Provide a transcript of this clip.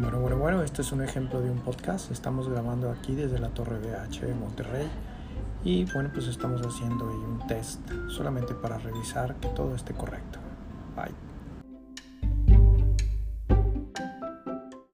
Bueno, bueno, bueno, este es un ejemplo de un podcast. Estamos grabando aquí desde la Torre BH de Monterrey. Y bueno, pues estamos haciendo ahí un test solamente para revisar que todo esté correcto. Bye.